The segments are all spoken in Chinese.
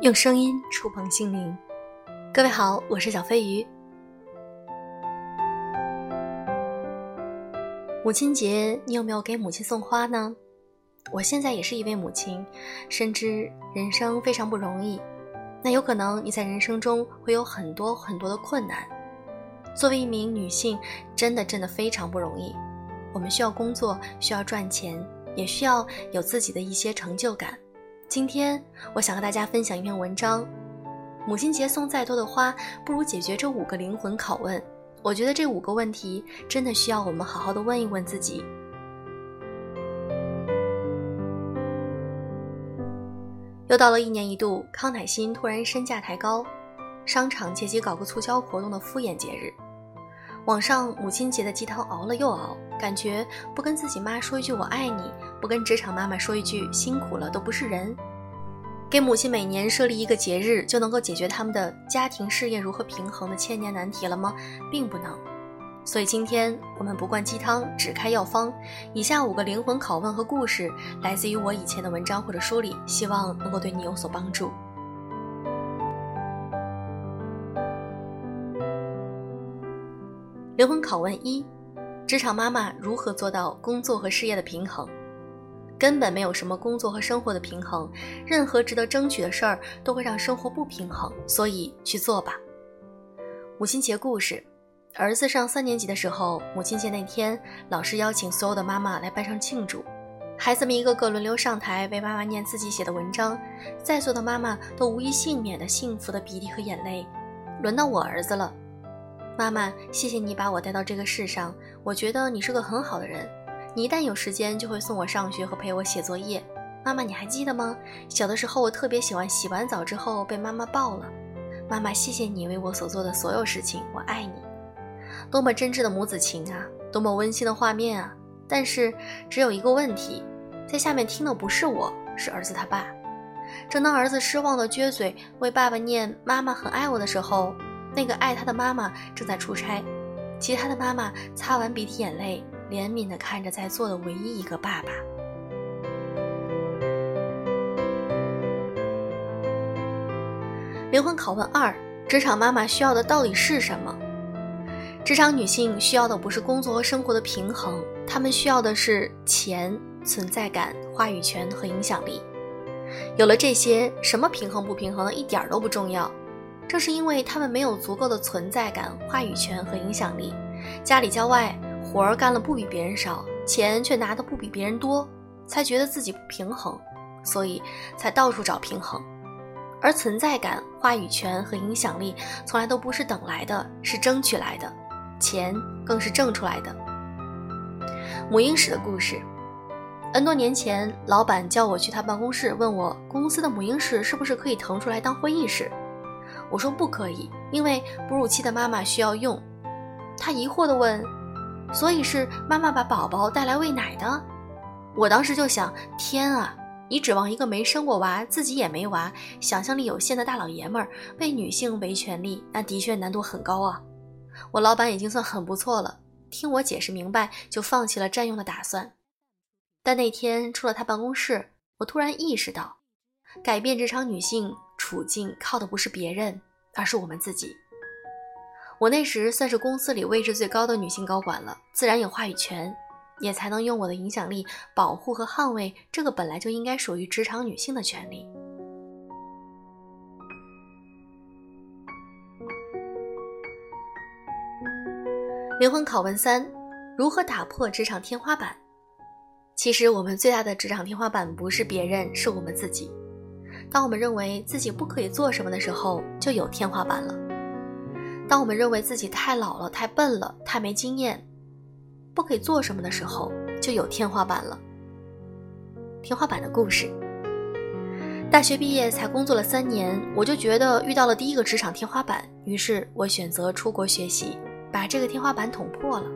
用声音触碰心灵。各位好，我是小飞鱼。母亲节，你有没有给母亲送花呢？我现在也是一位母亲，深知人生非常不容易。那有可能你在人生中会有很多很多的困难。作为一名女性，真的真的非常不容易。我们需要工作，需要赚钱，也需要有自己的一些成就感。今天我想和大家分享一篇文章：母亲节送再多的花，不如解决这五个灵魂拷问。我觉得这五个问题真的需要我们好好的问一问自己。又到了一年一度康乃馨突然身价抬高，商场借机搞个促销活动的敷衍节日。网上母亲节的鸡汤熬了又熬，感觉不跟自己妈说一句我爱你，不跟职场妈妈说一句辛苦了都不是人。给母亲每年设立一个节日就能够解决他们的家庭事业如何平衡的千年难题了吗？并不能。所以今天我们不灌鸡汤，只开药方。以下五个灵魂拷问和故事来自于我以前的文章或者书里，希望能够对你有所帮助。灵魂拷问一：职场妈妈如何做到工作和事业的平衡？根本没有什么工作和生活的平衡，任何值得争取的事儿都会让生活不平衡，所以去做吧。母亲节故事：儿子上三年级的时候，母亲节那天，老师邀请所有的妈妈来班上庆祝，孩子们一个个轮流上台为妈妈念自己写的文章，在座的妈妈都无一幸免的幸福的鼻涕和眼泪。轮到我儿子了。妈妈，谢谢你把我带到这个世上。我觉得你是个很好的人。你一旦有时间，就会送我上学和陪我写作业。妈妈，你还记得吗？小的时候，我特别喜欢洗完澡之后被妈妈抱了。妈妈，谢谢你为我所做的所有事情，我爱你。多么真挚的母子情啊！多么温馨的画面啊！但是只有一个问题，在下面听的不是我，是儿子他爸。正当儿子失望的撅嘴为爸爸念“妈妈很爱我”的时候，那个爱他的妈妈正在出差，其他的妈妈擦完鼻涕眼泪，怜悯地看着在座的唯一一个爸爸。灵魂拷问二：职场妈妈需要的到底是什么？职场女性需要的不是工作和生活的平衡，她们需要的是钱、存在感、话语权和影响力。有了这些，什么平衡不平衡的一点都不重要。正是因为他们没有足够的存在感、话语权和影响力，家里郊外活儿干了不比别人少，钱却拿的不比别人多，才觉得自己不平衡，所以才到处找平衡。而存在感、话语权和影响力从来都不是等来的，是争取来的，钱更是挣出来的。母婴室的故事，N 多年前，老板叫我去他办公室，问我公司的母婴室是不是可以腾出来当会议室。我说不可以，因为哺乳期的妈妈需要用。他疑惑地问：“所以是妈妈把宝宝带来喂奶的？”我当时就想：天啊，你指望一个没生过娃、自己也没娃、想象力有限的大老爷们儿为女性维权利，那的确难度很高啊！我老板已经算很不错了，听我解释明白，就放弃了占用的打算。但那天出了他办公室，我突然意识到，改变职场女性。处境靠的不是别人，而是我们自己。我那时算是公司里位置最高的女性高管了，自然有话语权，也才能用我的影响力保护和捍卫这个本来就应该属于职场女性的权利。灵魂拷问三：如何打破职场天花板？其实我们最大的职场天花板不是别人，是我们自己。当我们认为自己不可以做什么的时候，就有天花板了。当我们认为自己太老了、太笨了、太没经验，不可以做什么的时候，就有天花板了。天花板的故事。大学毕业才工作了三年，我就觉得遇到了第一个职场天花板，于是我选择出国学习，把这个天花板捅破了。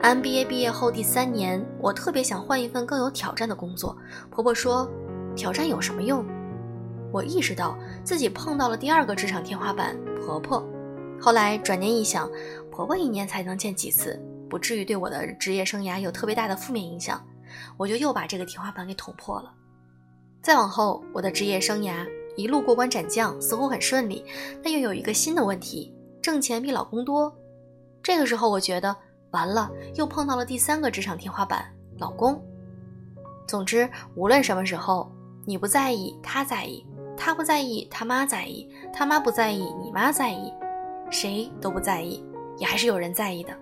MBA 毕业后第三年，我特别想换一份更有挑战的工作。婆婆说：“挑战有什么用？”我意识到自己碰到了第二个职场天花板——婆婆。后来转念一想，婆婆一年才能见几次，不至于对我的职业生涯有特别大的负面影响，我就又把这个天花板给捅破了。再往后，我的职业生涯一路过关斩将，似乎很顺利，但又有一个新的问题：挣钱比老公多。这个时候，我觉得完了，又碰到了第三个职场天花板——老公。总之，无论什么时候，你不在意，他在意；他不在意，他妈在意；他妈不在意，你妈在意；谁都不在意，也还是有人在意的。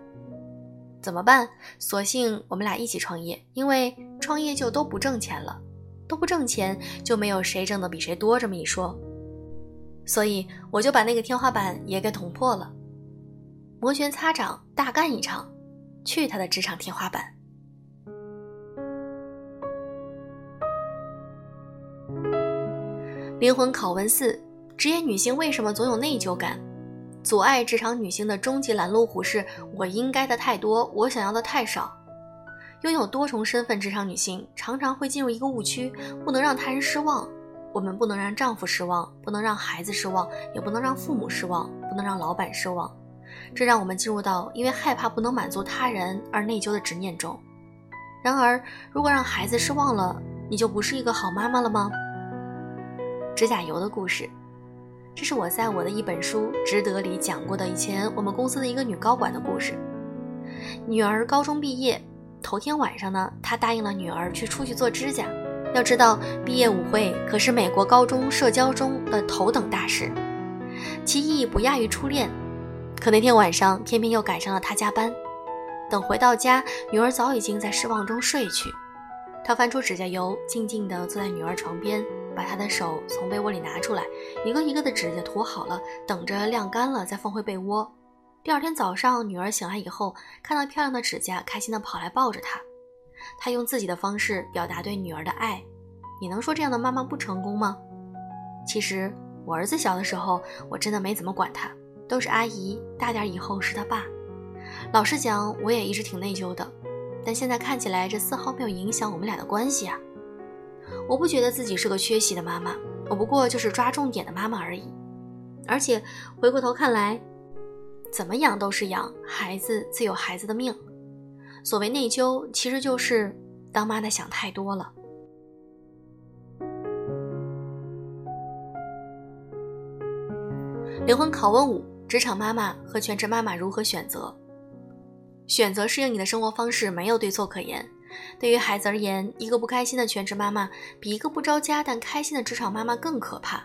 怎么办？索性我们俩一起创业，因为创业就都不挣钱了，都不挣钱，就没有谁挣的比谁多这么一说。所以我就把那个天花板也给捅破了，摩拳擦掌，大干一场，去他的职场天花板！灵魂拷问四：职业女性为什么总有内疚感？阻碍职场女性的终极拦路虎是我应该的太多，我想要的太少。拥有多重身份职场女性常常会进入一个误区：不能让他人失望。我们不能让丈夫失望，不能让孩子失望，也不能让父母失望，不能让老板失望。这让我们进入到因为害怕不能满足他人而内疚的执念中。然而，如果让孩子失望了，你就不是一个好妈妈了吗？指甲油的故事。这是我在我的一本书《值得》里讲过的以前我们公司的一个女高管的故事。女儿高中毕业头天晚上呢，她答应了女儿去出去做指甲。要知道，毕业舞会可是美国高中社交中的头等大事，其意义不亚于初恋。可那天晚上偏偏又赶上了她加班。等回到家，女儿早已经在失望中睡去。她翻出指甲油，静静地坐在女儿床边。把她的手从被窝里拿出来，一个一个的指甲涂好了，等着晾干了再放回被窝。第二天早上，女儿醒来以后，看到漂亮的指甲，开心的跑来抱着她。她用自己的方式表达对女儿的爱。你能说这样的妈妈不成功吗？其实我儿子小的时候，我真的没怎么管他，都是阿姨。大点以后是他爸。老实讲，我也一直挺内疚的。但现在看起来，这丝毫没有影响我们俩的关系啊。我不觉得自己是个缺席的妈妈，我不过就是抓重点的妈妈而已。而且回过头看来，怎么养都是养，孩子自有孩子的命。所谓内疚，其实就是当妈的想太多了。灵魂拷问五：职场妈妈和全职妈妈如何选择？选择适应你的生活方式，没有对错可言。对于孩子而言，一个不开心的全职妈妈比一个不着家但开心的职场妈妈更可怕。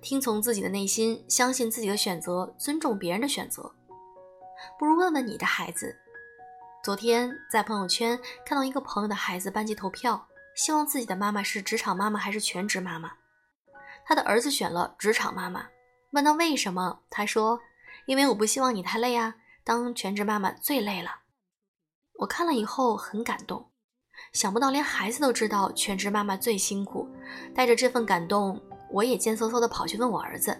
听从自己的内心，相信自己的选择，尊重别人的选择。不如问问你的孩子。昨天在朋友圈看到一个朋友的孩子班级投票，希望自己的妈妈是职场妈妈还是全职妈妈。他的儿子选了职场妈妈，问他为什么，他说：“因为我不希望你太累啊，当全职妈妈最累了。”我看了以后很感动，想不到连孩子都知道全职妈妈最辛苦。带着这份感动，我也贱嗖嗖的跑去问我儿子，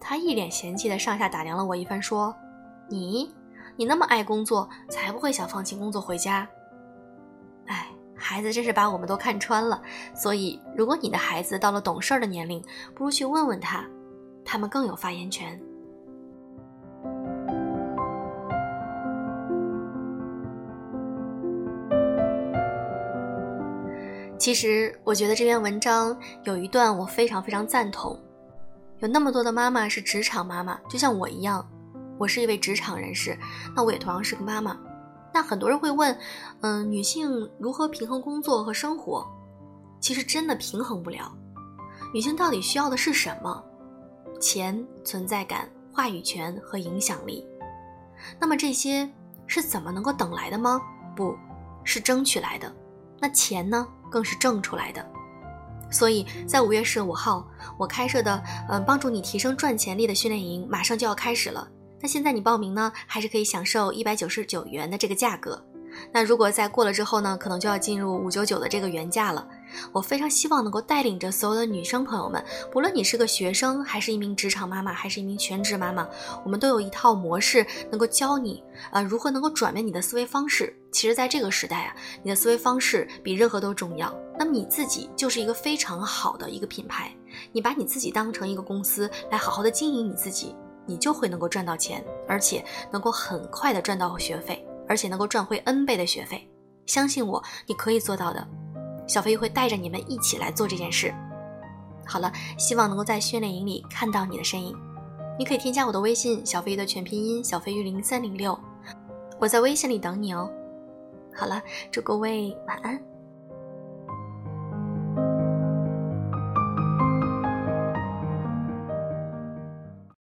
他一脸嫌弃的上下打量了我一番，说：“你，你那么爱工作，才不会想放弃工作回家。”哎，孩子真是把我们都看穿了。所以，如果你的孩子到了懂事儿的年龄，不如去问问他，他们更有发言权。其实我觉得这篇文章有一段我非常非常赞同。有那么多的妈妈是职场妈妈，就像我一样，我是一位职场人士，那我也同样是个妈妈。那很多人会问，嗯，女性如何平衡工作和生活？其实真的平衡不了。女性到底需要的是什么？钱、存在感、话语权和影响力。那么这些是怎么能够等来的吗？不是争取来的。那钱呢？更是挣出来的，所以在五月十五号，我开设的嗯帮助你提升赚钱力的训练营马上就要开始了。那现在你报名呢，还是可以享受一百九十九元的这个价格。那如果在过了之后呢，可能就要进入五九九的这个原价了。我非常希望能够带领着所有的女生朋友们，不论你是个学生，还是一名职场妈妈，还是一名全职妈妈，我们都有一套模式能够教你，呃，如何能够转变你的思维方式。其实，在这个时代啊，你的思维方式比任何都重要。那么你自己就是一个非常好的一个品牌，你把你自己当成一个公司来好好的经营你自己，你就会能够赚到钱，而且能够很快的赚到学费，而且能够赚回 N 倍的学费。相信我，你可以做到的。小飞鱼会带着你们一起来做这件事。好了，希望能够在训练营里看到你的身影。你可以添加我的微信小飞鱼的全拼音小飞鱼零三零六，我在微信里等你哦。好了，祝各位晚安。